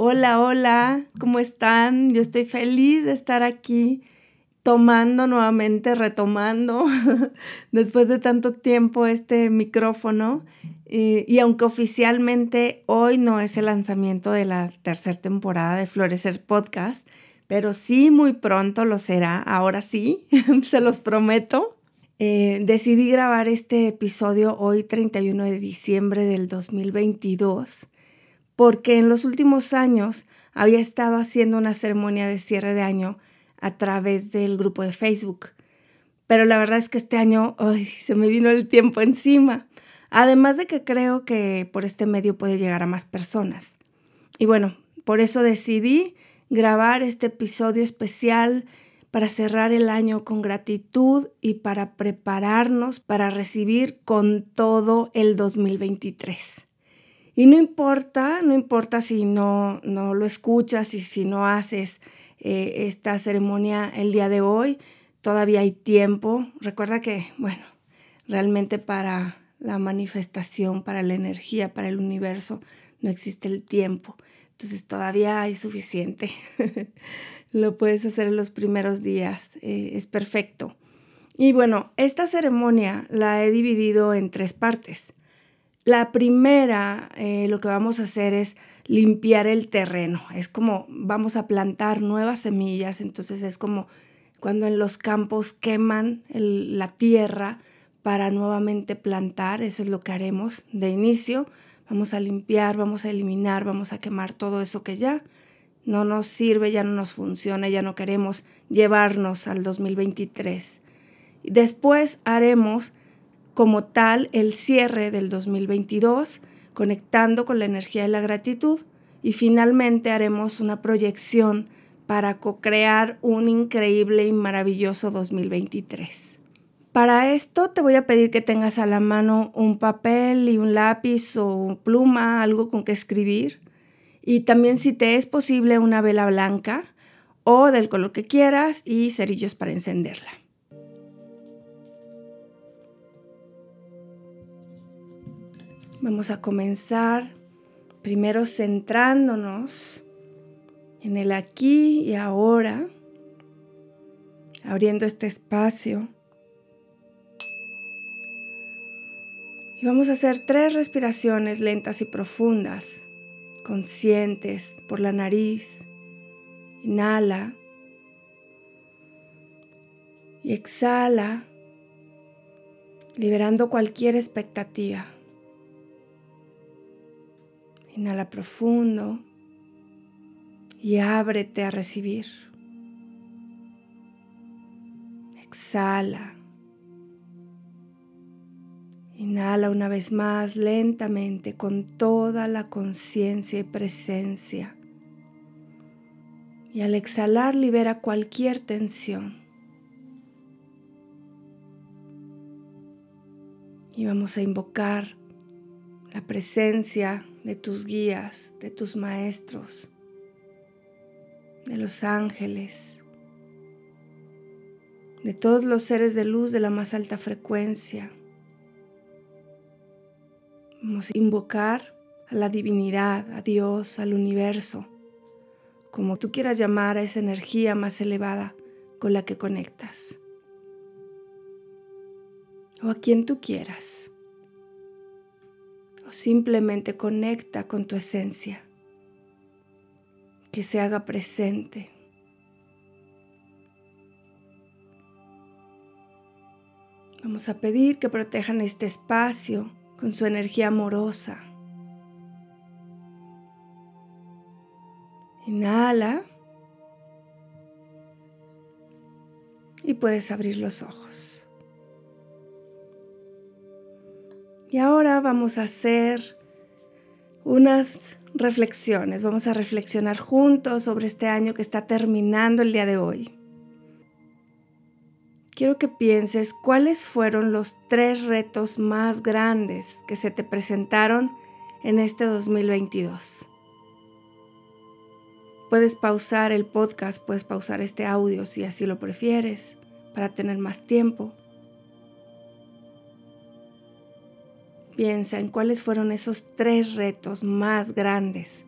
Hola, hola, ¿cómo están? Yo estoy feliz de estar aquí tomando nuevamente, retomando después de tanto tiempo este micrófono. Y, aunque oficialmente hoy no es el lanzamiento de la tercera temporada de Florecer Podcast, pero sí muy pronto lo será, ahora sí, se los prometo. Eh, decidí grabar este episodio hoy 31 de diciembre del 2022 porque en los últimos años había estado haciendo una ceremonia de cierre de año a través del grupo de Facebook. Pero la verdad es que este año se me vino el tiempo encima. Además de que creo que por este medio puede llegar a más personas. Y bueno, por eso decidí grabar este episodio especial para cerrar el año con gratitud y para prepararnos para recibir con todo el 2023. Y no importa, no importa si no, no lo escuchas y si no haces eh, esta ceremonia el día de hoy, todavía hay tiempo. Recuerda que, bueno, realmente para la manifestación, para la energía, para el universo, no existe el tiempo. Entonces todavía hay suficiente. lo puedes hacer en los primeros días. Eh, es perfecto. Y bueno, esta ceremonia la he dividido en tres partes. La primera, eh, lo que vamos a hacer es limpiar el terreno. Es como vamos a plantar nuevas semillas, entonces es como cuando en los campos queman la tierra para nuevamente plantar, eso es lo que haremos de inicio. Vamos a limpiar, vamos a eliminar, vamos a quemar todo eso que ya no nos sirve, ya no nos funciona, ya no queremos llevarnos al 2023. Después haremos como tal el cierre del 2022, conectando con la energía de la gratitud y finalmente haremos una proyección para co-crear un increíble y maravilloso 2023. Para esto te voy a pedir que tengas a la mano un papel y un lápiz o pluma, algo con que escribir. Y también si te es posible una vela blanca o del color que quieras y cerillos para encenderla. Vamos a comenzar primero centrándonos en el aquí y ahora, abriendo este espacio. Y vamos a hacer tres respiraciones lentas y profundas, conscientes por la nariz. Inhala y exhala, liberando cualquier expectativa. Inhala profundo y ábrete a recibir. Exhala. Inhala una vez más lentamente con toda la conciencia y presencia. Y al exhalar libera cualquier tensión. Y vamos a invocar la presencia de tus guías, de tus maestros, de los ángeles, de todos los seres de luz de la más alta frecuencia. Vamos a invocar a la divinidad, a Dios, al universo, como tú quieras llamar a esa energía más elevada con la que conectas, o a quien tú quieras simplemente conecta con tu esencia, que se haga presente. Vamos a pedir que protejan este espacio con su energía amorosa. Inhala y puedes abrir los ojos. Y ahora vamos a hacer unas reflexiones. Vamos a reflexionar juntos sobre este año que está terminando el día de hoy. Quiero que pienses cuáles fueron los tres retos más grandes que se te presentaron en este 2022. Puedes pausar el podcast, puedes pausar este audio si así lo prefieres, para tener más tiempo. Piensa en cuáles fueron esos tres retos más grandes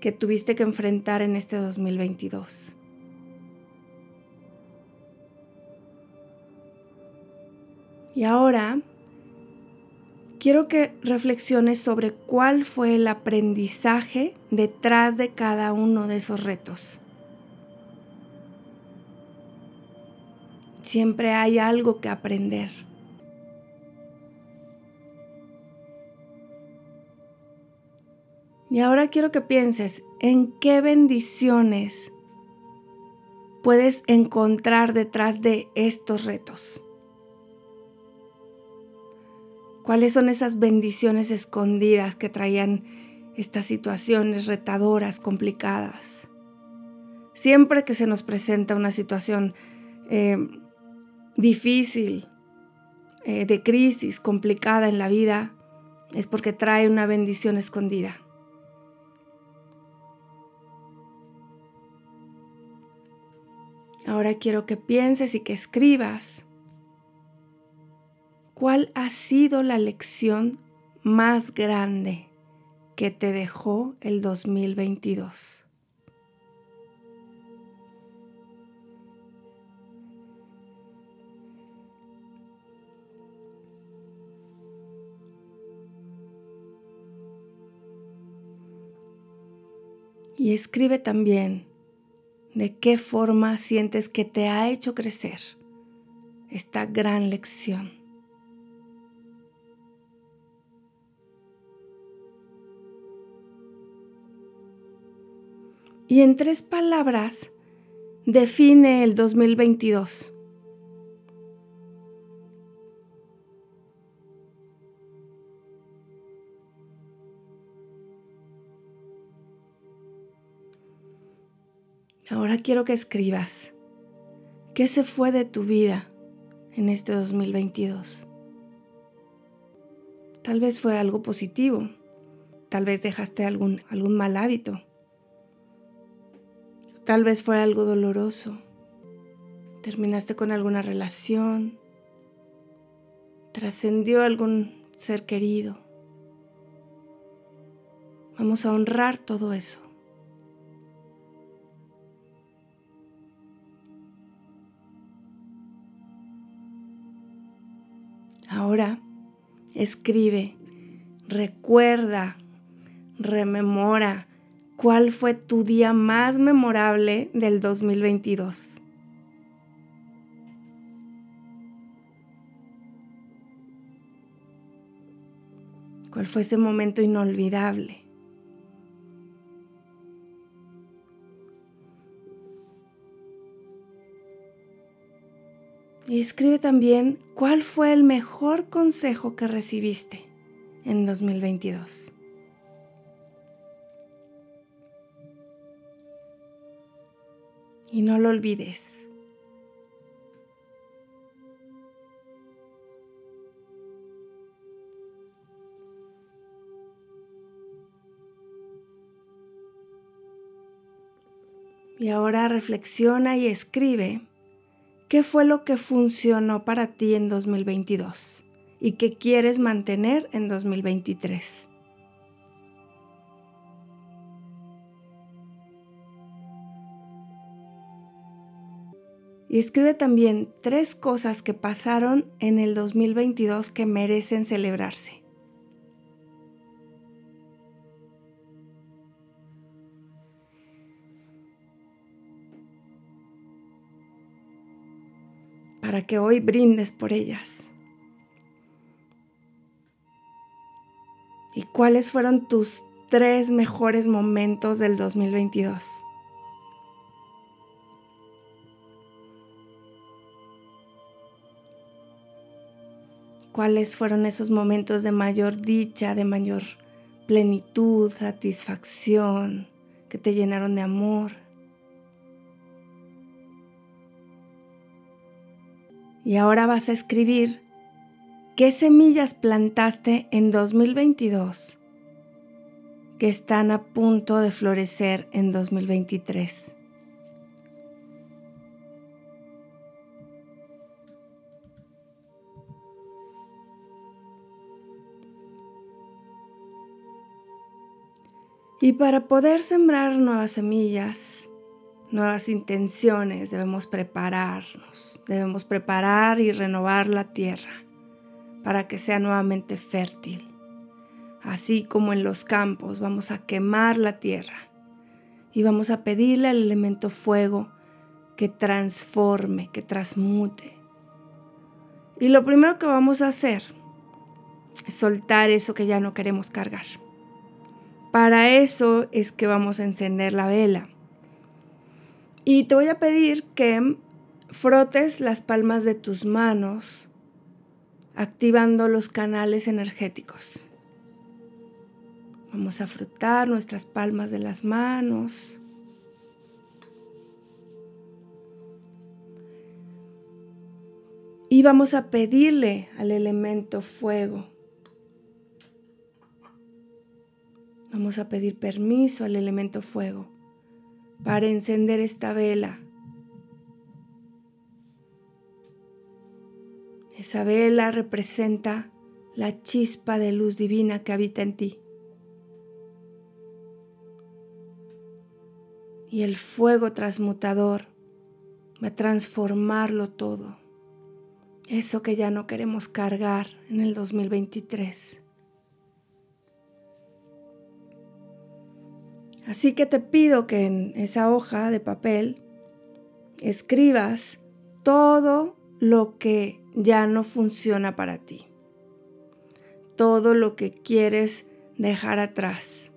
que tuviste que enfrentar en este 2022. Y ahora quiero que reflexiones sobre cuál fue el aprendizaje detrás de cada uno de esos retos. Siempre hay algo que aprender. Y ahora quiero que pienses en qué bendiciones puedes encontrar detrás de estos retos. ¿Cuáles son esas bendiciones escondidas que traían estas situaciones retadoras, complicadas? Siempre que se nos presenta una situación eh, difícil, eh, de crisis, complicada en la vida, es porque trae una bendición escondida. Ahora quiero que pienses y que escribas cuál ha sido la lección más grande que te dejó el 2022. Y escribe también de qué forma sientes que te ha hecho crecer esta gran lección. Y en tres palabras define el 2022. Ahora quiero que escribas qué se fue de tu vida en este 2022. Tal vez fue algo positivo, tal vez dejaste algún, algún mal hábito, tal vez fue algo doloroso, terminaste con alguna relación, trascendió algún ser querido. Vamos a honrar todo eso. Ahora escribe, recuerda, rememora cuál fue tu día más memorable del 2022. ¿Cuál fue ese momento inolvidable? Y escribe también cuál fue el mejor consejo que recibiste en 2022. Y no lo olvides. Y ahora reflexiona y escribe ¿Qué fue lo que funcionó para ti en 2022 y qué quieres mantener en 2023? Y escribe también tres cosas que pasaron en el 2022 que merecen celebrarse. Para que hoy brindes por ellas. ¿Y cuáles fueron tus tres mejores momentos del 2022? ¿Cuáles fueron esos momentos de mayor dicha, de mayor plenitud, satisfacción, que te llenaron de amor? Y ahora vas a escribir qué semillas plantaste en 2022 que están a punto de florecer en 2023. Y para poder sembrar nuevas semillas, nuevas intenciones, debemos prepararnos, debemos preparar y renovar la tierra para que sea nuevamente fértil. Así como en los campos vamos a quemar la tierra y vamos a pedirle al elemento fuego que transforme, que transmute. Y lo primero que vamos a hacer es soltar eso que ya no queremos cargar. Para eso es que vamos a encender la vela. Y te voy a pedir que frotes las palmas de tus manos activando los canales energéticos. Vamos a frotar nuestras palmas de las manos. Y vamos a pedirle al elemento fuego. Vamos a pedir permiso al elemento fuego para encender esta vela. Esa vela representa la chispa de luz divina que habita en ti. y el fuego transmutador va a transformarlo todo. Eso que ya no queremos cargar en el 2023. Así que te pido que en esa hoja de papel escribas todo lo que ya no funciona para ti. Todo lo que quieres dejar atrás.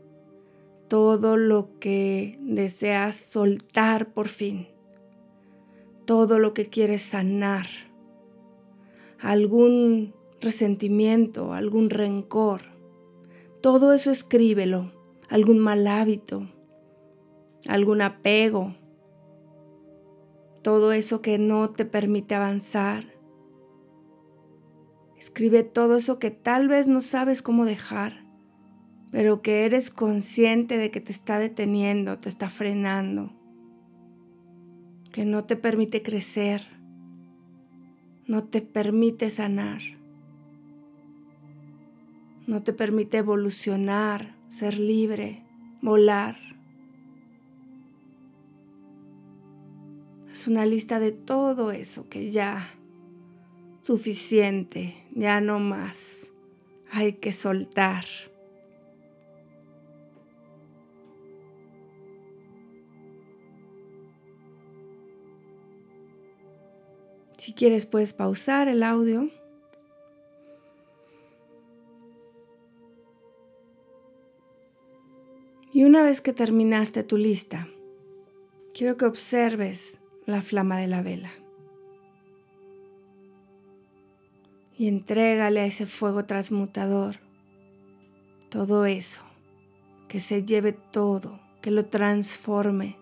Todo lo que deseas soltar por fin, todo lo que quieres sanar, algún resentimiento, algún rencor, todo eso escríbelo, algún mal hábito, algún apego, todo eso que no te permite avanzar. Escribe todo eso que tal vez no sabes cómo dejar pero que eres consciente de que te está deteniendo, te está frenando, que no te permite crecer, no te permite sanar, no te permite evolucionar, ser libre, volar. Es una lista de todo eso que ya suficiente, ya no más, hay que soltar. Si quieres puedes pausar el audio. Y una vez que terminaste tu lista, quiero que observes la flama de la vela. Y entrégale a ese fuego transmutador todo eso, que se lleve todo, que lo transforme.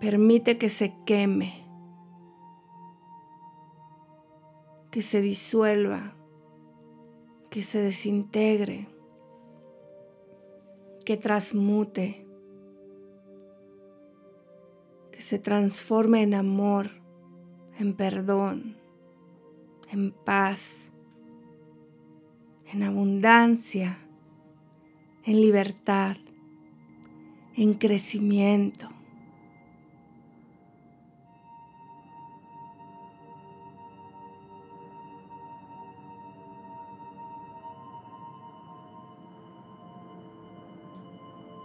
Permite que se queme que se disuelva, que se desintegre, que transmute, que se transforme en amor, en perdón, en paz, en abundancia, en libertad, en crecimiento.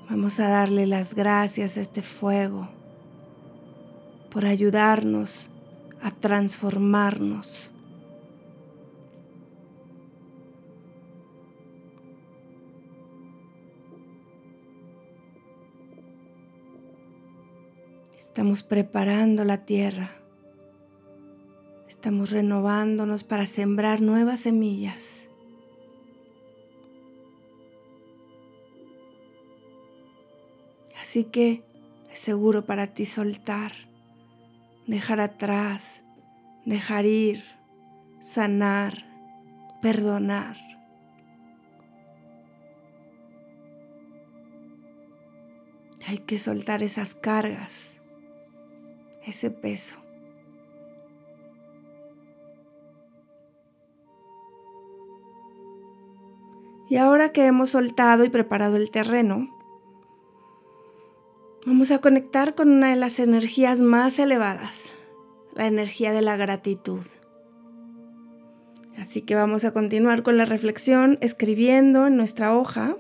Vamos a darle las gracias a este fuego por ayudarnos a transformarnos. Estamos preparando la tierra. Estamos renovándonos para sembrar nuevas semillas. Así que es seguro para ti soltar, dejar atrás, dejar ir, sanar, perdonar. Hay que soltar esas cargas, ese peso. Y ahora que hemos soltado y preparado el terreno, Vamos a conectar con una de las energías más elevadas, la energía de la gratitud. Así que vamos a continuar con la reflexión escribiendo en nuestra hoja.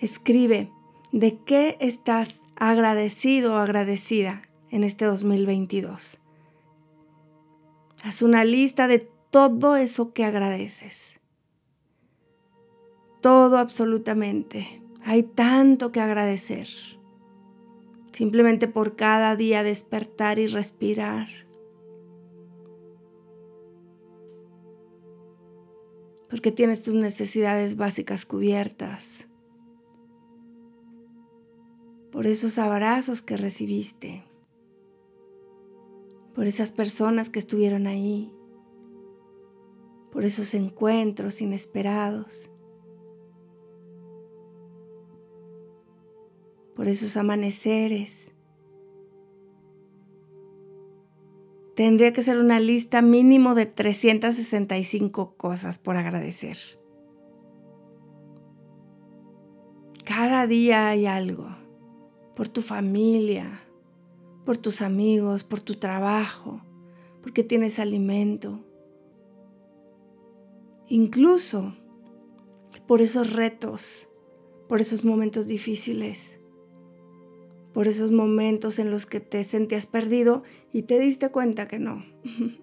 Escribe de qué estás agradecido o agradecida en este 2022. Haz una lista de todo eso que agradeces. Todo absolutamente. Hay tanto que agradecer. Simplemente por cada día despertar y respirar. Porque tienes tus necesidades básicas cubiertas. Por esos abrazos que recibiste. Por esas personas que estuvieron ahí. Por esos encuentros inesperados por esos amaneceres. Tendría que ser una lista mínimo de 365 cosas por agradecer. Cada día hay algo, por tu familia, por tus amigos, por tu trabajo, porque tienes alimento. Incluso por esos retos, por esos momentos difíciles por esos momentos en los que te sentías perdido y te diste cuenta que no.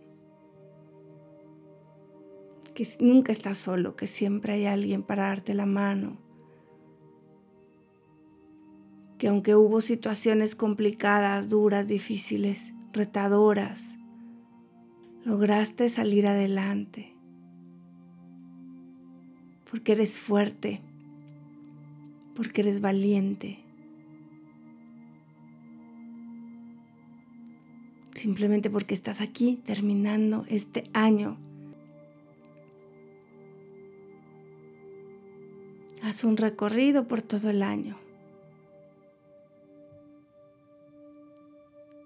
que nunca estás solo, que siempre hay alguien para darte la mano. Que aunque hubo situaciones complicadas, duras, difíciles, retadoras, lograste salir adelante. Porque eres fuerte, porque eres valiente simplemente porque estás aquí terminando este año. Haz un recorrido por todo el año.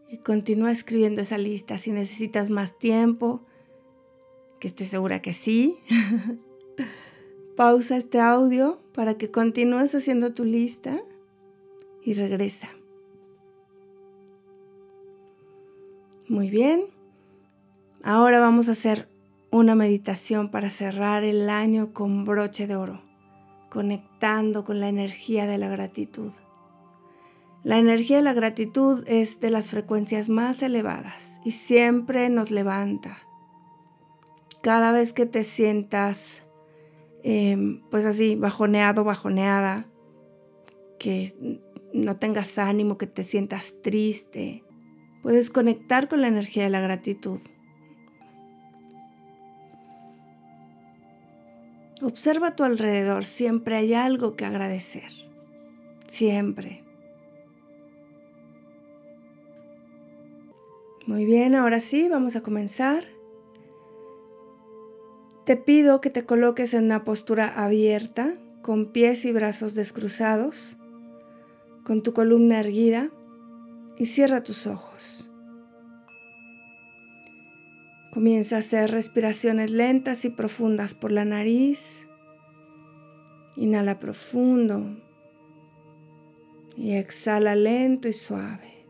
Y continúa escribiendo esa lista. Si necesitas más tiempo, que estoy segura que sí, pausa este audio para que continúes haciendo tu lista y regresa. Muy bien. Ahora vamos a hacer una meditación para cerrar el año con broche de oro, conectando con la energía de la gratitud. La energía de la gratitud es de las frecuencias más elevadas y siempre nos levanta. Cada vez que te sientas, em, pues así, bajoneado, bajoneada, que no tengas ánimo, que te sientas triste, Puedes conectar con la energía de la gratitud. Observa a tu alrededor, siempre hay algo que agradecer. Siempre. Muy bien, ahora sí, vamos a comenzar. Te pido que te coloques en una postura abierta, con pies y brazos descruzados, con tu columna erguida y cierra tus ojos. Comienza a hacer respiraciones lentas y profundas por la nariz. Inhala profundo y exhala lento y suave.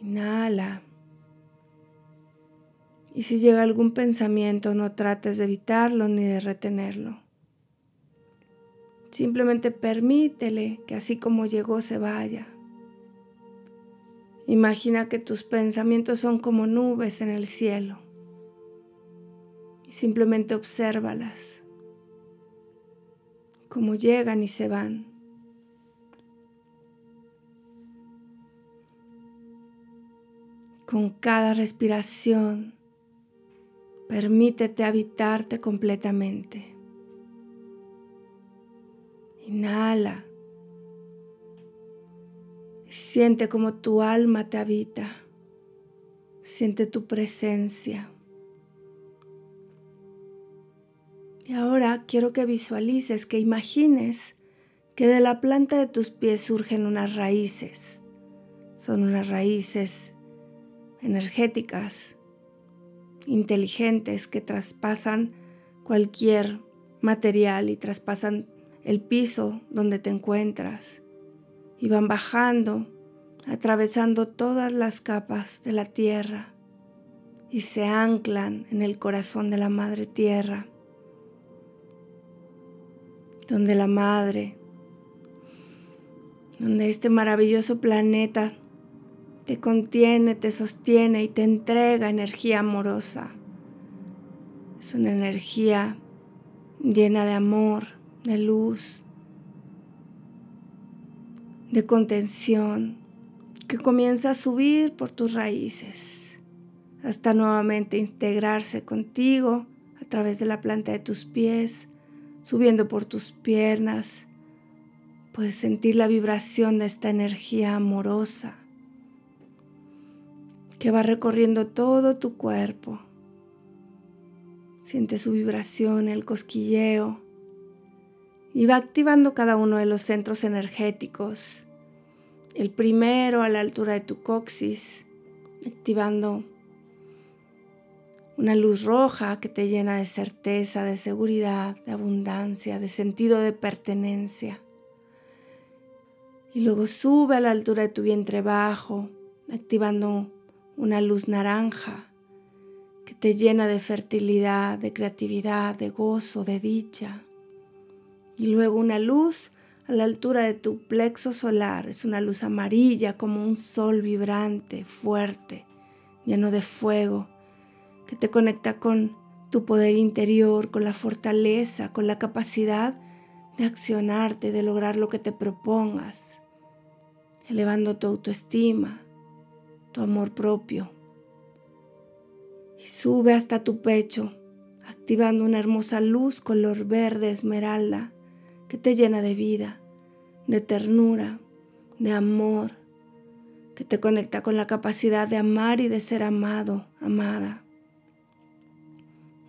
Inhala. Y si llega algún pensamiento, no trates de evitarlo ni de retenerlo. Simplemente permítele que así como llegó se vaya. Imagina que tus pensamientos son como nubes en el cielo y simplemente obsérvalas, como llegan y se van. Con cada respiración, permítete habitarte completamente. Inhala. Siente como tu alma te habita. Siente tu presencia. Y ahora quiero que visualices, que imagines que de la planta de tus pies surgen unas raíces. Son unas raíces energéticas, inteligentes, que traspasan cualquier material y traspasan el piso donde te encuentras. Y van bajando, atravesando todas las capas de la tierra. Y se anclan en el corazón de la Madre Tierra, donde la Madre, donde este maravilloso planeta te contiene, te sostiene y te entrega energía amorosa. Es una energía llena de amor, de luz, de contención, que comienza a subir por tus raíces hasta nuevamente integrarse contigo a través de la planta de tus pies, subiendo por tus piernas. Puedes sentir la vibración de esta energía amorosa que va recorriendo todo tu cuerpo. Siente su vibración, el cosquilleo y va activando cada uno de los centros energéticos. El primero a la altura de tu coxis, activando una luz roja que te llena de certeza, de seguridad, de abundancia, de sentido de pertenencia. Y luego sube a la altura de tu vientre bajo, activando una luz naranja que te llena de fertilidad, de creatividad, de gozo, de dicha. Y luego una luz a la altura de tu plexo solar, es una luz amarilla como un sol vibrante, fuerte, lleno de fuego, que te conecta con tu poder interior, con la fortaleza, con la capacidad de accionarte, de lograr lo que te propongas, elevando tu autoestima, tu amor propio. Y sube hasta tu pecho, activando una hermosa luz color verde esmeralda que te llena de vida, de ternura, de amor, que te conecta con la capacidad de amar y de ser amado, amada.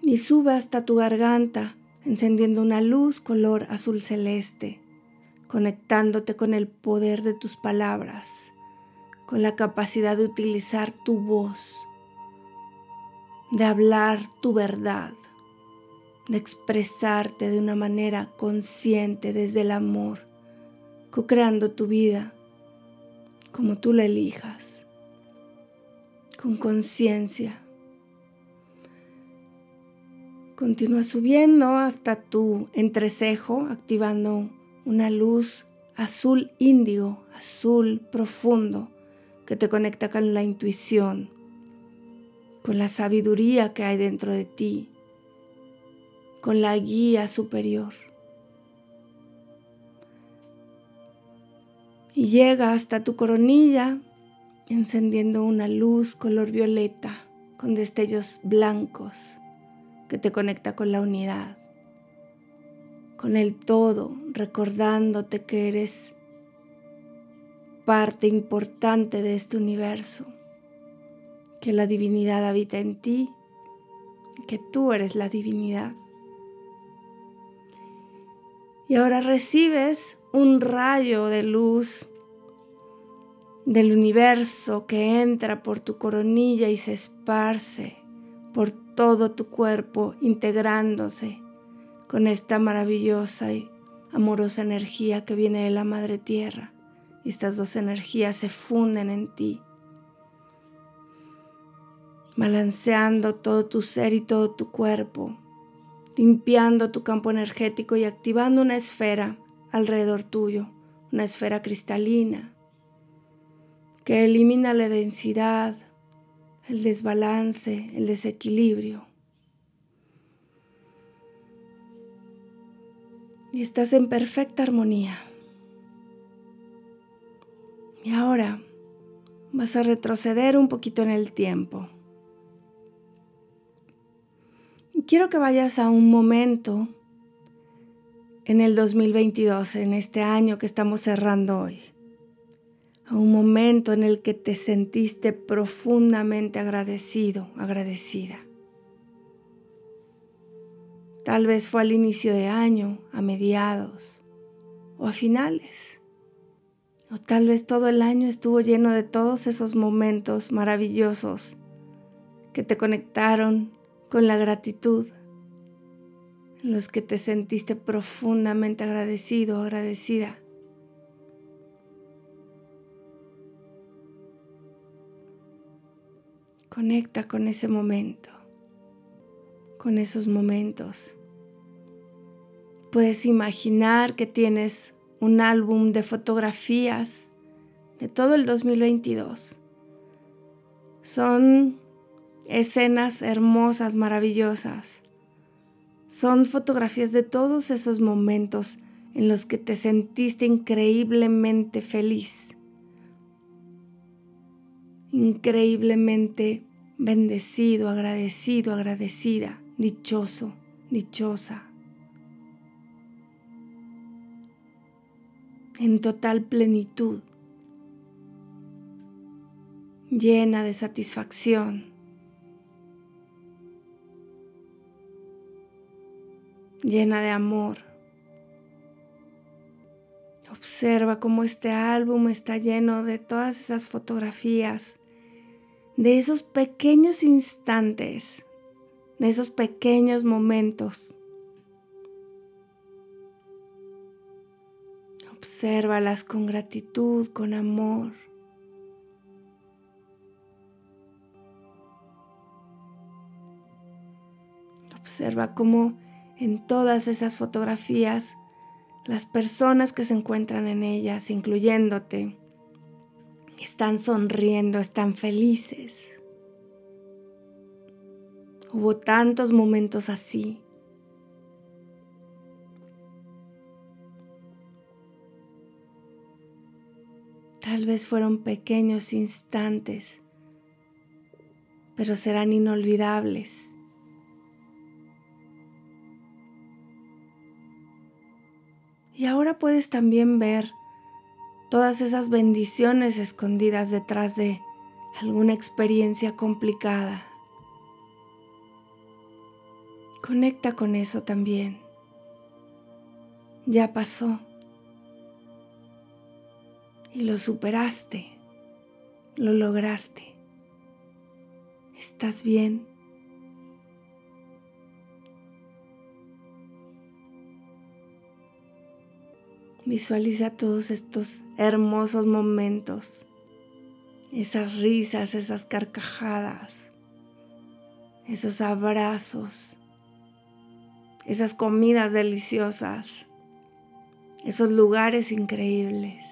Y sube hasta tu garganta, encendiendo una luz color azul celeste, conectándote con el poder de tus palabras con la capacidad de utilizar tu voz, de hablar tu verdad, de expresarte de una manera consciente desde el amor, co-creando tu vida como tú la elijas, con conciencia. Continúa subiendo hasta tu entrecejo, activando una luz azul índigo, azul profundo, que te conecta con la intuición, con la sabiduría que hay dentro de ti, con la guía superior. Y llega hasta tu coronilla encendiendo una luz color violeta con destellos blancos que te conecta con la unidad, con el todo, recordándote que eres parte importante de este universo, que la divinidad habita en ti, que tú eres la divinidad. Y ahora recibes un rayo de luz del universo que entra por tu coronilla y se esparce por todo tu cuerpo, integrándose con esta maravillosa y amorosa energía que viene de la Madre Tierra. Estas dos energías se funden en ti, balanceando todo tu ser y todo tu cuerpo, limpiando tu campo energético y activando una esfera alrededor tuyo, una esfera cristalina que elimina la densidad, el desbalance, el desequilibrio. Y estás en perfecta armonía. Y ahora vas a retroceder un poquito en el tiempo. Quiero que vayas a un momento en el 2022, en este año que estamos cerrando hoy. A un momento en el que te sentiste profundamente agradecido, agradecida. Tal vez fue al inicio de año, a mediados o a finales. O tal vez todo el año estuvo lleno de todos esos momentos maravillosos que te conectaron con la gratitud, en los que te sentiste profundamente agradecido agradecida. Conecta con ese momento, con esos momentos. Puedes imaginar que tienes un álbum de fotografías de todo el 2022. Son escenas hermosas, maravillosas. Son fotografías de todos esos momentos en los que te sentiste increíblemente feliz increíblemente bendecido, agradecido, agradecida, dichoso, dichosa. En total plenitud, llena de satisfacción. Llena de amor. Observa cómo este álbum está lleno de todas esas fotografías de esos pequeños instantes, de esos pequeños momentos. Obsérvalas con gratitud, con amor. Observa cómo en todas esas fotografías las personas que se encuentran en ellas, incluyéndote, están sonriendo, están felices. Hubo tantos momentos así. Tal vez fueron pequeños instantes, pero serán inolvidables. Y ahora puedes también ver todas esas bendiciones escondidas detrás de alguna experiencia complicada. Conecta con eso también. Ya pasó. Y lo superaste. Lo lograste. Estás bien. Visualiza todos estos hermosos momentos, esas risas, esas carcajadas, esos abrazos, esas comidas deliciosas, esos lugares increíbles.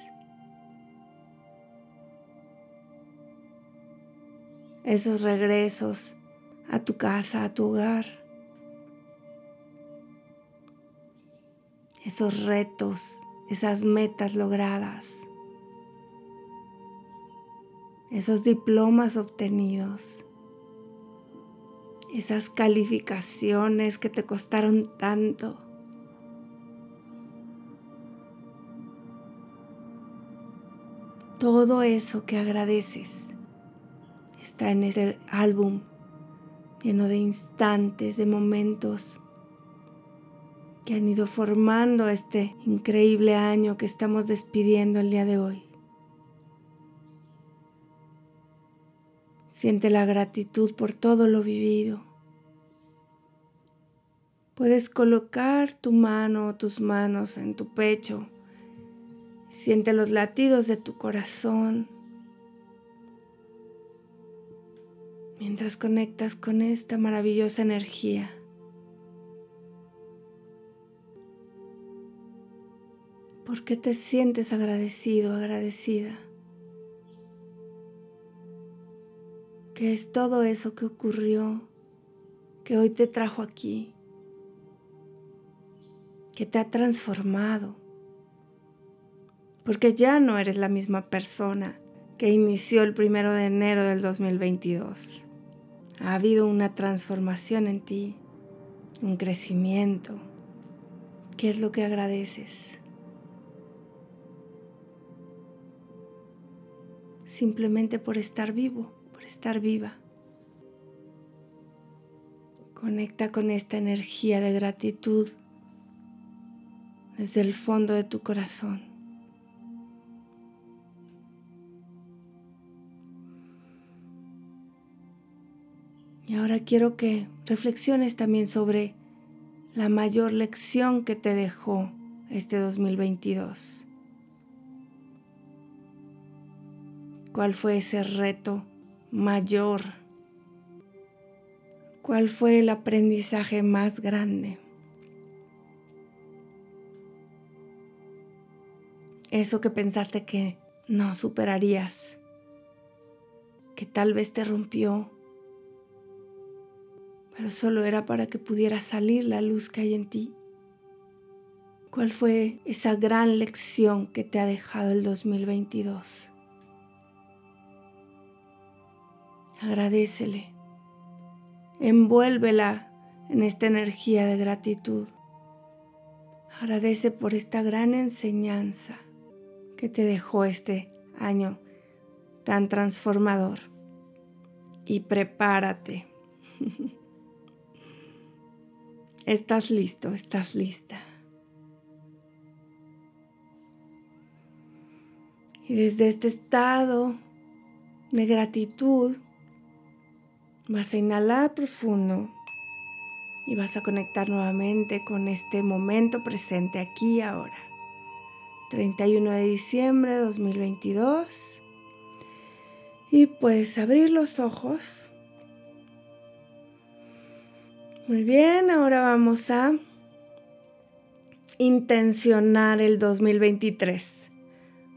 Esos regresos a tu casa, a tu hogar. Esos retos esas metas logradas, esos diplomas obtenidos, esas calificaciones que te costaron tanto. Todo eso que agradeces está en ese álbum lleno de instantes, de momentos que han ido formando este increíble año que estamos despidiendo el día de hoy. Siente la gratitud por todo lo vivido. Puedes colocar tu mano o tus manos en tu pecho. Siente los latidos de tu corazón mientras conectas con esta maravillosa energía. ¿Por qué te sientes agradecido, agradecida? ¿Qué es todo eso que ocurrió, que hoy te trajo aquí, que te ha transformado? Porque ya no eres la misma persona que inició el primero de enero del 2022. Ha habido una transformación en ti, un crecimiento. ¿Qué es lo que agradeces? Simplemente por estar vivo, por estar viva. Conecta con esta energía de gratitud desde el fondo de tu corazón. Y ahora quiero que reflexiones también sobre la mayor lección que te dejó este 2022? ¿Cuál fue ese reto mayor? ¿Cuál fue el aprendizaje más grande? Eso que pensaste que no superarías, que tal vez te rompió, pero solo era para que pudiera salir la luz que hay en ti. ¿Cuál fue esa gran lección que te ha dejado el 2022? Agradecele. Envuélvela en esta energía de gratitud. Agradece por esta gran enseñanza que te dejó este año tan transformador. Y prepárate. Estás listo, estás lista. Y desde este estado de gratitud vas a inhalar profundo y vas a conectar nuevamente con este momento presente aquí y ahora. 31 de diciembre de 2022. Y puedes abrir los ojos. Muy bien, ahora vamos a intencionar el 2023.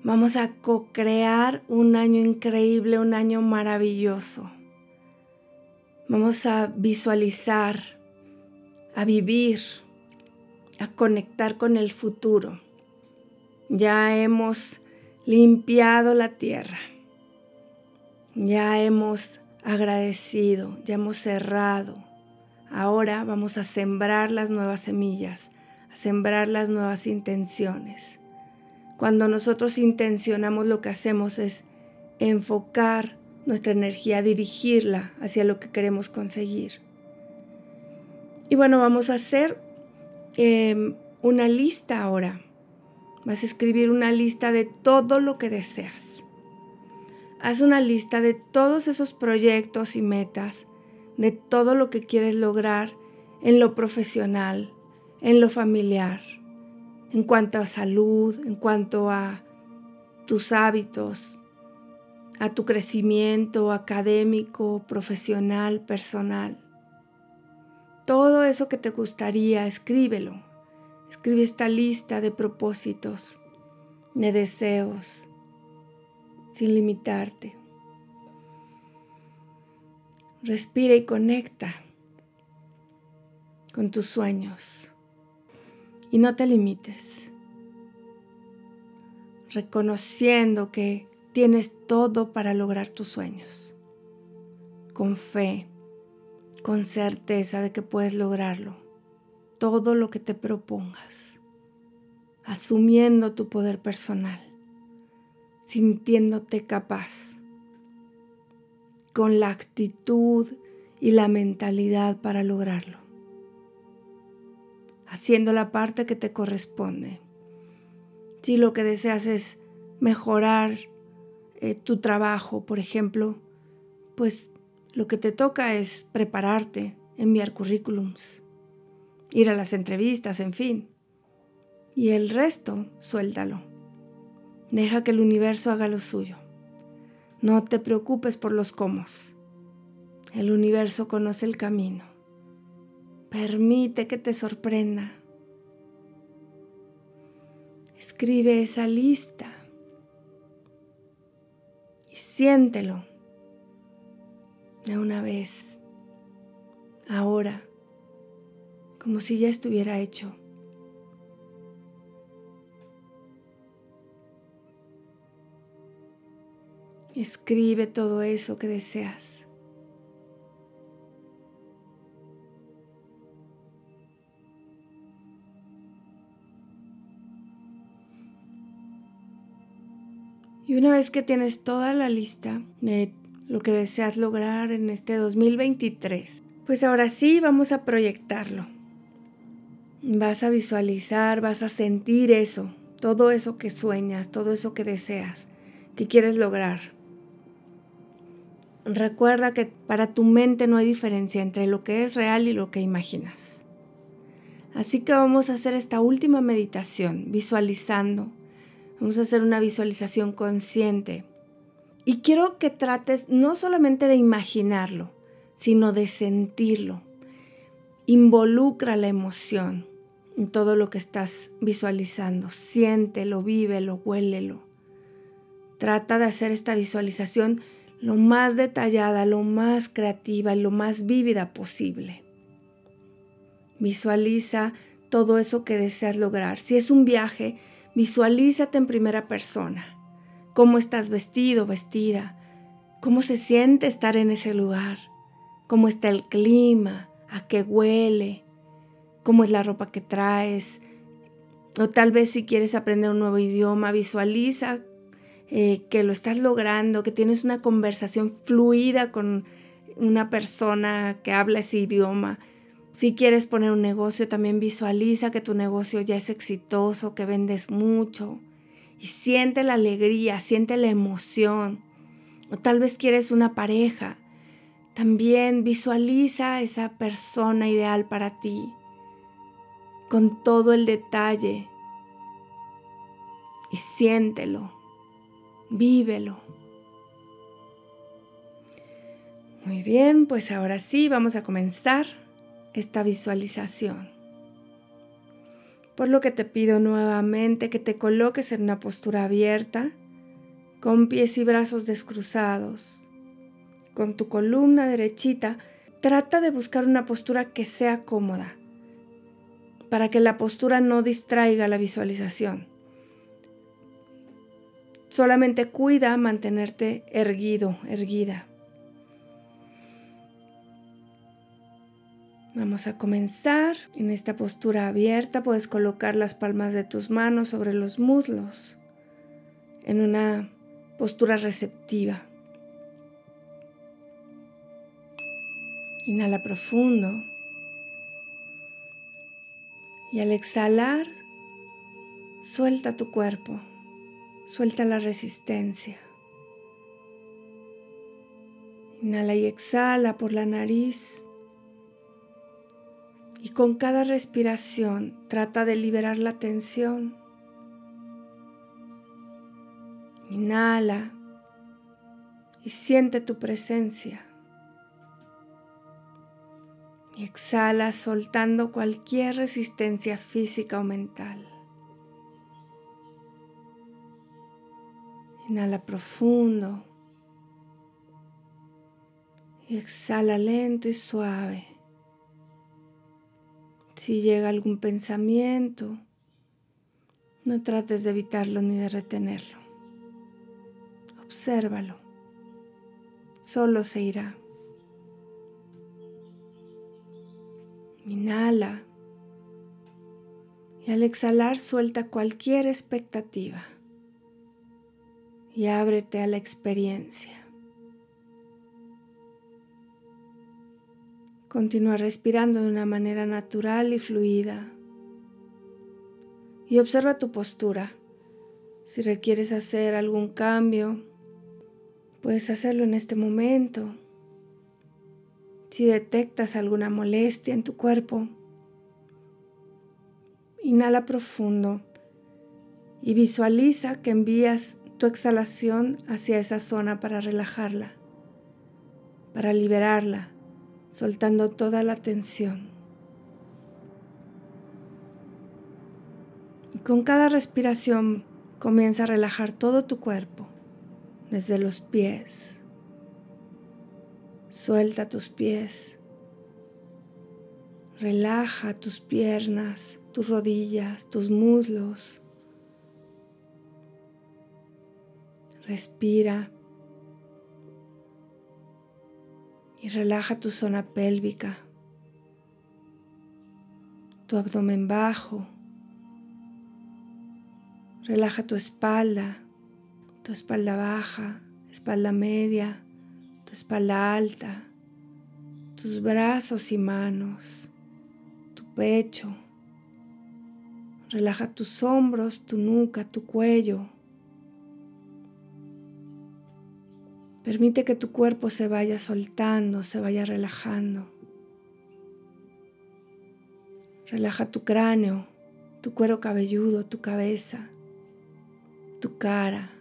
Vamos a co-crear un año increíble, un año maravilloso. Vamos a visualizar, a vivir, a conectar con el futuro. Ya hemos limpiado la tierra. Ya hemos agradecido, ya hemos cerrado. Ahora vamos a sembrar las nuevas semillas, a sembrar las nuevas intenciones. Cuando nosotros intencionamos lo que hacemos es enfocar nuestra energía, dirigirla hacia lo que queremos conseguir. Y bueno, vamos a hacer em, una lista ahora Vas a escribir una lista de todo lo que deseas. Haz una lista de todos esos proyectos y metas, de todo lo que quieres lograr en lo profesional, en lo familiar, en cuanto a salud, en cuanto a tus hábitos, a tu crecimiento académico, profesional, personal. Todo eso que te gustaría, escríbelo. Escribe esta lista de propósitos, de deseos, sin limitarte. Respira y conecta con tus sueños y no te limites, reconociendo que tienes todo para lograr tus sueños, con fe, con certeza de que puedes lograrlo. Todo lo que te propongas, asumiendo tu poder personal, sintiéndote capaz, con la actitud y la mentalidad para lograrlo, haciendo la parte que te corresponde. Si lo que deseas es mejorar eh, tu trabajo, por ejemplo, pues lo que te toca es prepararte, enviar currículums, ir a las entrevistas, en fin. Y el resto, suéltalo. Deja que el universo haga lo suyo. No te preocupes por los cómo. El universo conoce el camino. Permite que te sorprenda. Escribe esa lista y siéntelo de una vez, ahora como si ya estuviera hecho. Escribe todo eso que deseas. Y una vez que tienes toda la lista de lo que deseas lograr en este 2023, pues ahora sí vamos a proyectarlo. Vas a visualizar, vas a sentir eso, todo eso que sueñas, todo eso que deseas, que quieres lograr. Recuerda que para tu mente no hay diferencia entre lo que es real y lo que imaginas. Así que vamos a hacer esta última meditación, visualizando. Vamos a hacer una visualización consciente. Y quiero que trates no solamente de imaginarlo, sino de sentirlo. Involucra la emoción en todo lo que estás visualizando. Siéntelo, vívelo, huélelo. Trata de hacer esta visualización lo más detallada, lo más creativa y lo más vívida posible. Visualiza todo eso que deseas lograr. Si es un viaje, visualízate en primera persona. Cómo estás vestido, vestida. Cómo se siente estar en ese lugar. Cómo está el clima, a qué huele, cómo es la ropa que traes. O tal vez si quieres aprender un nuevo idioma, visualiza eh, que lo estás logrando, que tienes una conversación fluida con una persona que habla ese idioma si quieres poner un negocio, también visualiza que tu negocio ya es exitoso, que vendes mucho y siente la alegría, siente la emoción. O tal vez quieres una pareja. También visualiza esa persona ideal para ti con todo el detalle y siéntelo, vívelo. Muy bien, pues ahora sí, vamos a comenzar esta visualización. Por lo que te pido nuevamente que te coloques en una postura abierta, con pies y brazos descruzados, con tu columna derechita. Trata de buscar una postura que sea cómoda, para que la postura no distraiga la visualización. Solamente cuida mantenerte erguido, erguida. Vamos a comenzar en esta postura abierta. Puedes colocar las palmas de tus manos sobre los muslos en una postura receptiva. Inhala profundo. Y al exhalar, suelta tu cuerpo, suelta la resistencia. Inhala y exhala por la nariz. Y con cada respiración trata de liberar la tensión. Inhala y siente tu presencia. Y exhala soltando cualquier resistencia física o mental. Inhala profundo. Y exhala lento y suave. Si llega algún pensamiento, no trates de evitarlo ni de retenerlo. Obsérvalo. Solo se irá. Inhala. Y al exhalar suelta cualquier expectativa y ábrete a la experiencia. Continúa respirando de una manera natural y fluida. Y observa tu postura. Si requieres hacer algún cambio, puedes hacerlo en este momento. Si detectas alguna molestia en tu cuerpo, inhala profundo y visualiza que envías tu exhalación hacia esa zona para relajarla, para liberarla soltando toda la tensión. Con cada respiración comienza a relajar todo tu cuerpo, desde los pies. Suelta tus pies. Relaja tus piernas, tus rodillas, tus muslos. Respira y relaja tu zona pélvica, tu abdomen bajo. Relaja tu espalda, tu espalda baja, espalda media, tu espalda alta, tus brazos y manos, tu pecho. Relaja tus hombros, tu nuca, tu cuello, Permite que tu cuerpo se vaya soltando, se vaya relajando. Relaja tu cráneo, tu cuero cabelludo, tu cabeza, tu cara.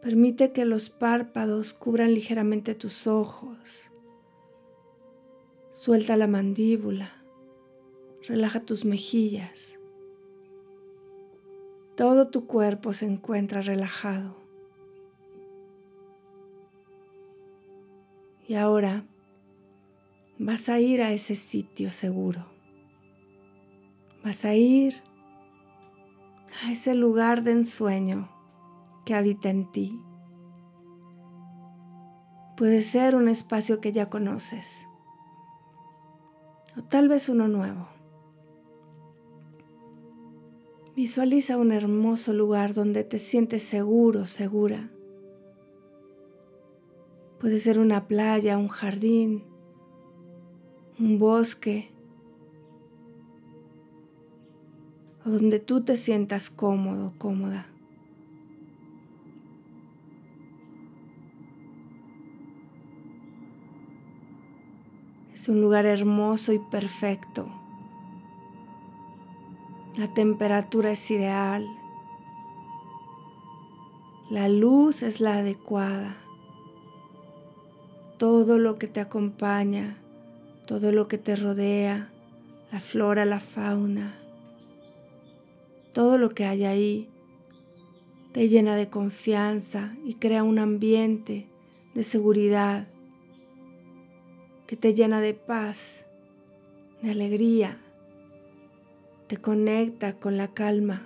Permite que los párpados cubran ligeramente tus ojos. Suelta la mandíbula. Relaja tus mejillas. Todo tu cuerpo se encuentra relajado. Y ahora vas a ir a ese sitio seguro. Vas a ir a ese lugar de ensueño que habita en ti. Puede ser un espacio que ya conoces o tal vez uno nuevo. Visualiza un hermoso lugar donde te sientes seguro, segura. Puede ser una playa, un jardín, un bosque, o donde tú te sientas cómodo, cómoda. Es un lugar hermoso y perfecto. La temperatura es ideal. La luz es la adecuada. Todo lo que te acompaña, todo lo que te rodea, la flora, la fauna, todo lo que hay ahí te llena de confianza y crea un ambiente de seguridad que te llena de paz, de alegría, te conecta con la calma,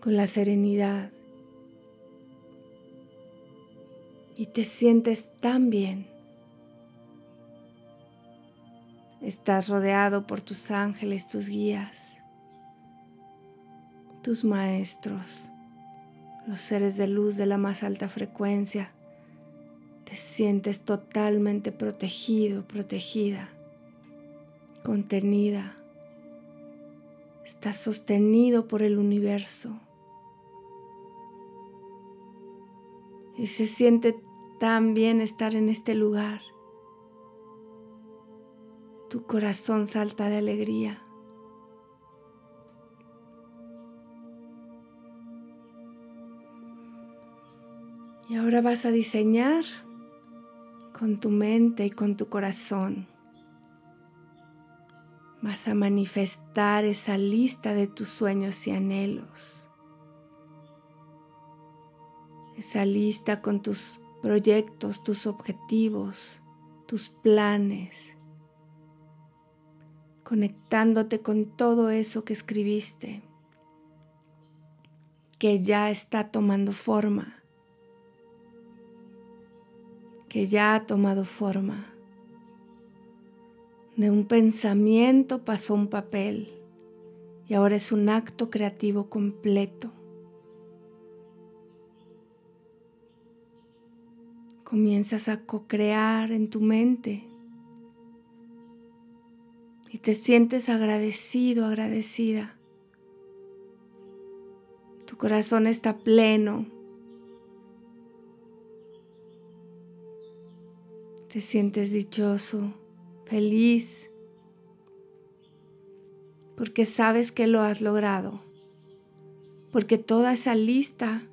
con la serenidad y te sientes tan bien. Estás rodeado por tus ángeles, tus guías, tus maestros, los seres de luz de la más alta frecuencia te sientes totalmente protegido, protegida, contenida. Estás sostenido por el universo. Y se siente tan bien estar en este lugar. Tu corazón salta de alegría. Y ahora vas a diseñar con tu mente y con tu corazón. Vas a manifestar esa lista de tus sueños y anhelos. Esa lista con tus proyectos, tus objetivos, tus planes. Conectándote con todo eso que escribiste, que ya está tomando forma que ya ha tomado forma. De un pensamiento pasó un papel y ahora es un acto creativo completo. Comienzas a co-crear en tu mente y te sientes agradecido, agradecida. Tu corazón está pleno te sientes dichoso, feliz, porque sabes que lo has logrado, porque toda esa lista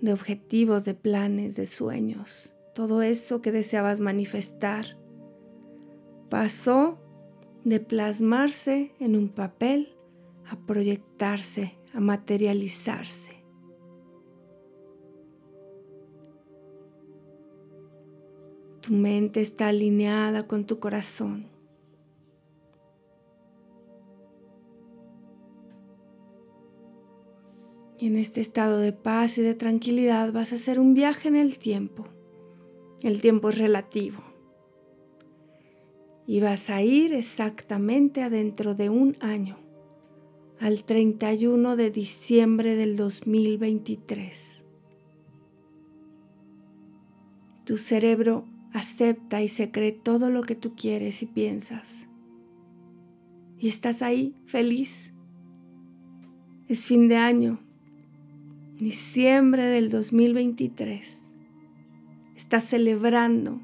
de objetivos, de planes, de sueños, todo eso que deseabas manifestar, pasó de plasmarse en un papel a proyectarse, a materializarse. Tu mente está alineada con tu corazón. Y en este estado de paz y de tranquilidad vas a hacer un viaje en el tiempo. El tiempo es relativo. Y vas a ir exactamente adentro de un año, al 31 de diciembre del 2023. Tu cerebro acepta y se cree todo lo que tú quieres y piensas. Y estás ahí feliz. Es fin de año, diciembre del 2023. Estás celebrando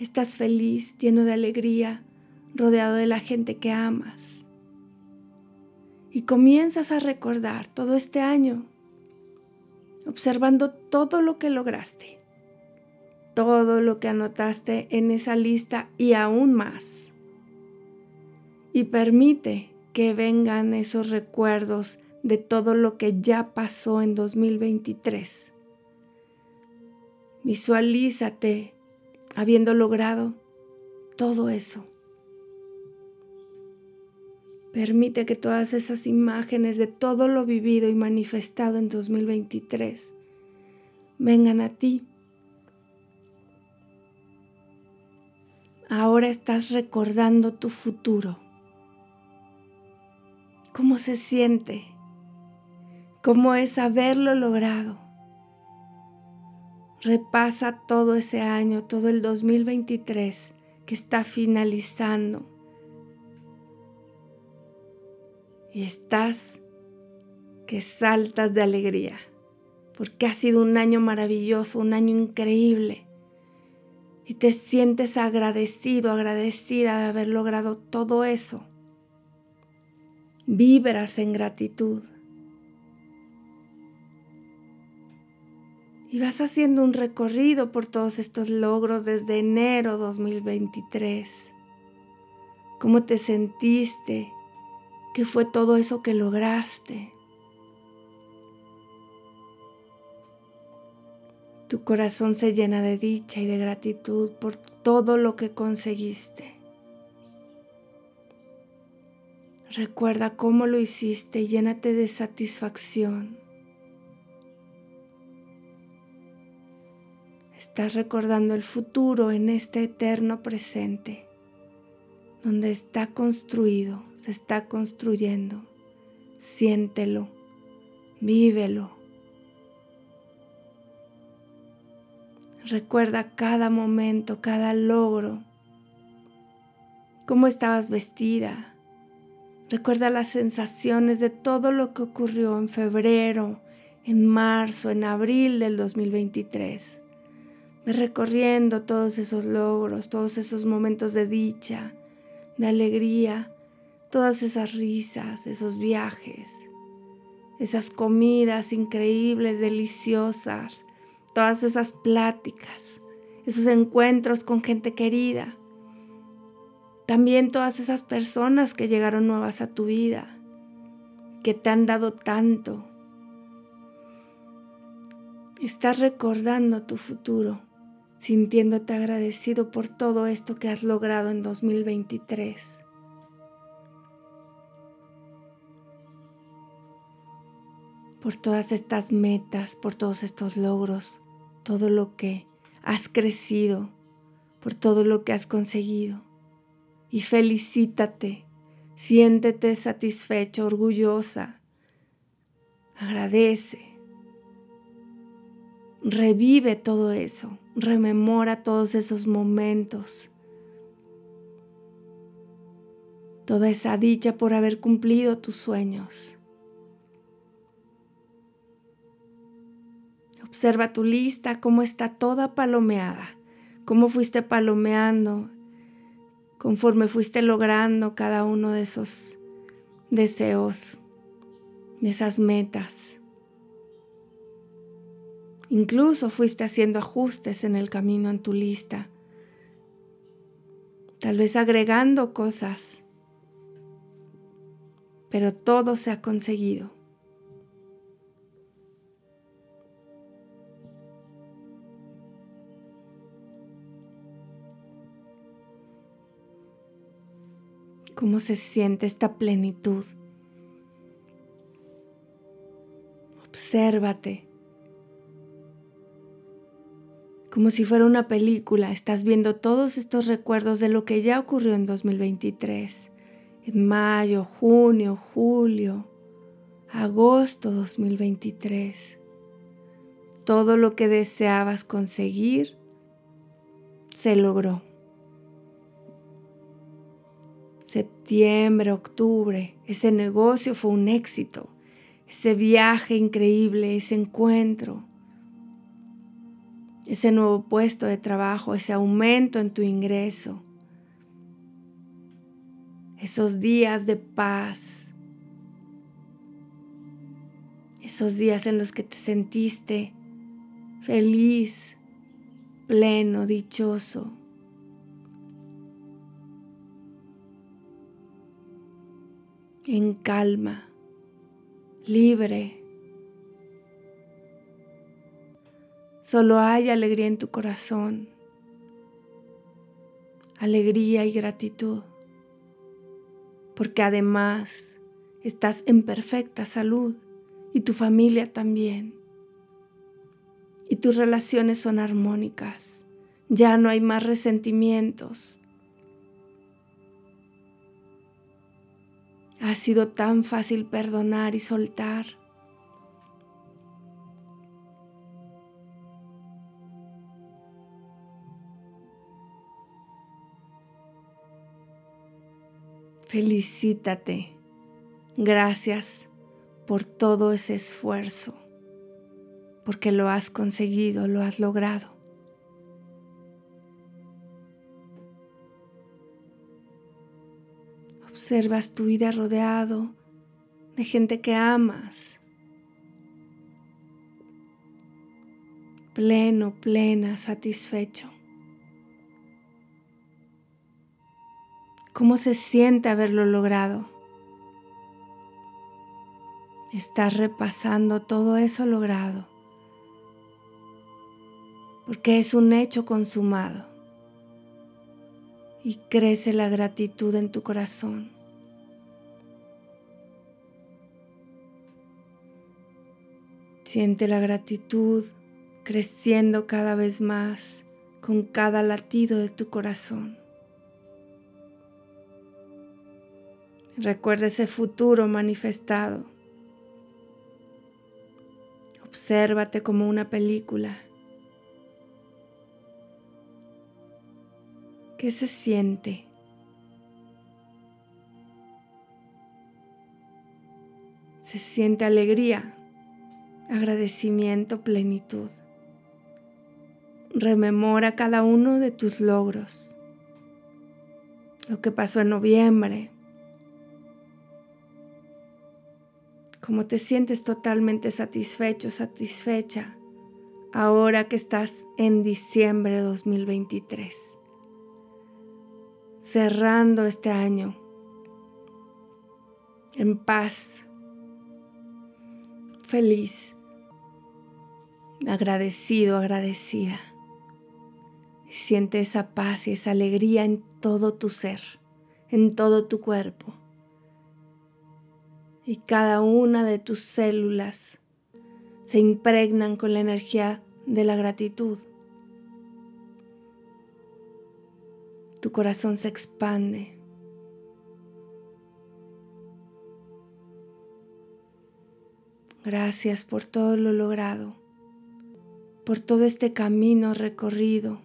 Estás feliz, lleno de alegría, rodeado de la gente que amas. Y comienzas a recordar todo este año, observando todo lo que lograste, todo lo que anotaste en esa lista y aún más. Y permite que vengan esos recuerdos de todo lo que ya pasó en 2023. Visualízate habiendo logrado todo eso. Permite que todas esas imágenes de todo lo vivido y manifestado en 2023 vengan a ti. Ahora estás recordando tu futuro cómo se siente, cómo es haberlo logrado. Repasa todo ese año, todo el 2023 que está finalizando. Y estás que saltas de alegría, porque ha sido un año maravilloso, un año increíble. Y te sientes agradecido, agradecida de haber logrado todo eso vibras en gratitud. Y vas haciendo un recorrido por todos estos logros desde enero 2023. ¿Cómo te sentiste? ¿Qué fue todo eso que lograste? Tu corazón se llena de dicha y de gratitud por todo lo que conseguiste. Recuerda cómo lo hiciste y llénate de satisfacción. Estás recordando el futuro en este eterno presente, donde está construido, se está construyendo. Siéntelo, vívelo. Recuerda cada momento, cada logro, cómo estabas vestida, Recuerda las sensaciones de todo lo que ocurrió en febrero, en marzo, en abril del 2023. Ve recorriendo todos esos logros, todos esos momentos de dicha, de alegría, todas esas risas, esos viajes, esas comidas increíbles, deliciosas, todas esas pláticas, esos encuentros con gente querida también todas esas personas que llegaron nuevas a tu vida, que te han dado tanto. Estás recordando tu futuro, sintiéndote agradecido por todo esto que has logrado en 2023. Por todas estas metas, por todos estos logros, todo lo que has crecido, por todo lo que has conseguido. Y felicítate, siéntete satisfecha, orgullosa, agradece, revive todo eso, rememora todos esos momentos, toda esa dicha por haber cumplido tus sueños. Observa tu lista, cómo está toda palomeada, cómo fuiste palomeando conforme fuiste logrando cada uno de esos deseos, de esas metas. Incluso fuiste haciendo ajustes en el camino en tu lista, tal vez agregando cosas, pero todo se ha conseguido. Cómo se siente esta plenitud. Obsérvate. Como si fuera una película, estás viendo todos estos recuerdos de lo que ya ocurrió en 2023, en mayo, junio, julio, agosto 2023. Todo lo que deseabas conseguir se logró. Septiembre, octubre, ese negocio fue un éxito, ese viaje increíble, ese encuentro. ese nuevo puesto de trabajo, ese aumento en tu ingreso, esos días de paz, esos días en los que te sentiste feliz, pleno, dichoso. En calma, libre. Solo hay alegría en tu corazón, alegría y gratitud, porque además estás en perfecta salud y tu familia también. Y tus relaciones son armónicas, ya no hay más resentimientos. Ha sido tan fácil perdonar y soltar. Felicítate. Gracias por todo ese esfuerzo, porque lo has conseguido, lo has logrado. Observas tu vida rodeado de gente que amas, pleno, plena, satisfecho. ¿Cómo se siente haberlo logrado? Estás repasando todo eso logrado, porque es un hecho consumado y crece la gratitud en tu corazón. Siente la gratitud creciendo cada vez más con cada latido de tu corazón. Recuerda ese futuro manifestado. Obsérvate como una película. ¿Qué se siente? Se siente alegría, agradecimiento, plenitud. Rememora cada uno de tus logros. Lo que pasó en noviembre, cómo te sientes totalmente satisfecho, satisfecha, ahora que estás en diciembre de 2023, cerrando este año en paz, feliz, agradecido, agradecida. Siente esa paz y esa alegría en todo tu ser, en todo tu cuerpo y cada una de tus células se impregnan con la energía de la gratitud. Tu corazón se expande. Gracias por todo lo logrado, por todo este camino recorrido.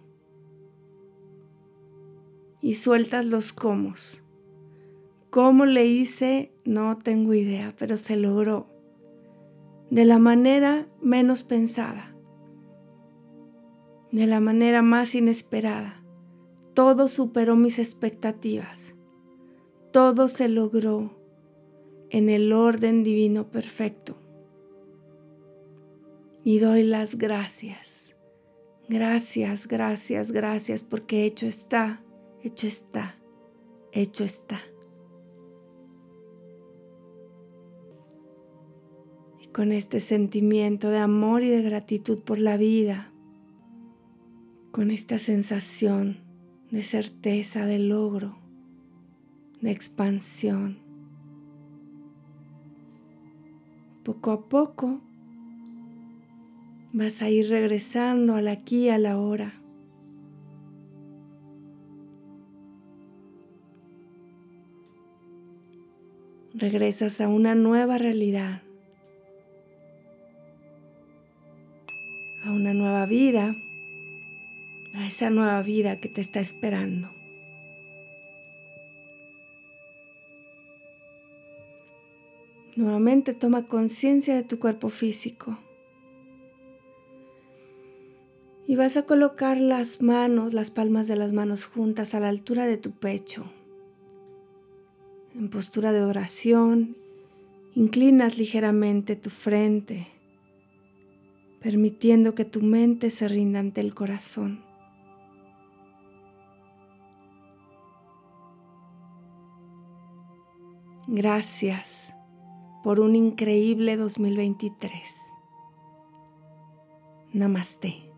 Y sueltas los comos. ¿Cómo le hice? No tengo idea, pero se logró de la manera menos pensada, de la manera más inesperada. Todo superó mis expectativas. Todo se logró en el orden divino perfecto. Y doy las gracias. Gracias, gracias, gracias, porque hecho está, hecho está, hecho está. con este sentimiento de amor y de gratitud por la vida, con esta sensación de certeza, de logro, de expansión. Poco a poco vas a ir regresando al aquí a la hora. Regresas a una nueva realidad a una nueva vida, a esa nueva vida que te está esperando. Nuevamente toma conciencia de tu cuerpo físico Y vas a colocar las manos, las palmas de las manos juntas a la altura de tu pecho. En postura de oración, inclinas ligeramente tu frente, permitiendo que tu mente se rinda ante el corazón. Gracias por un increíble 2023. Namaste.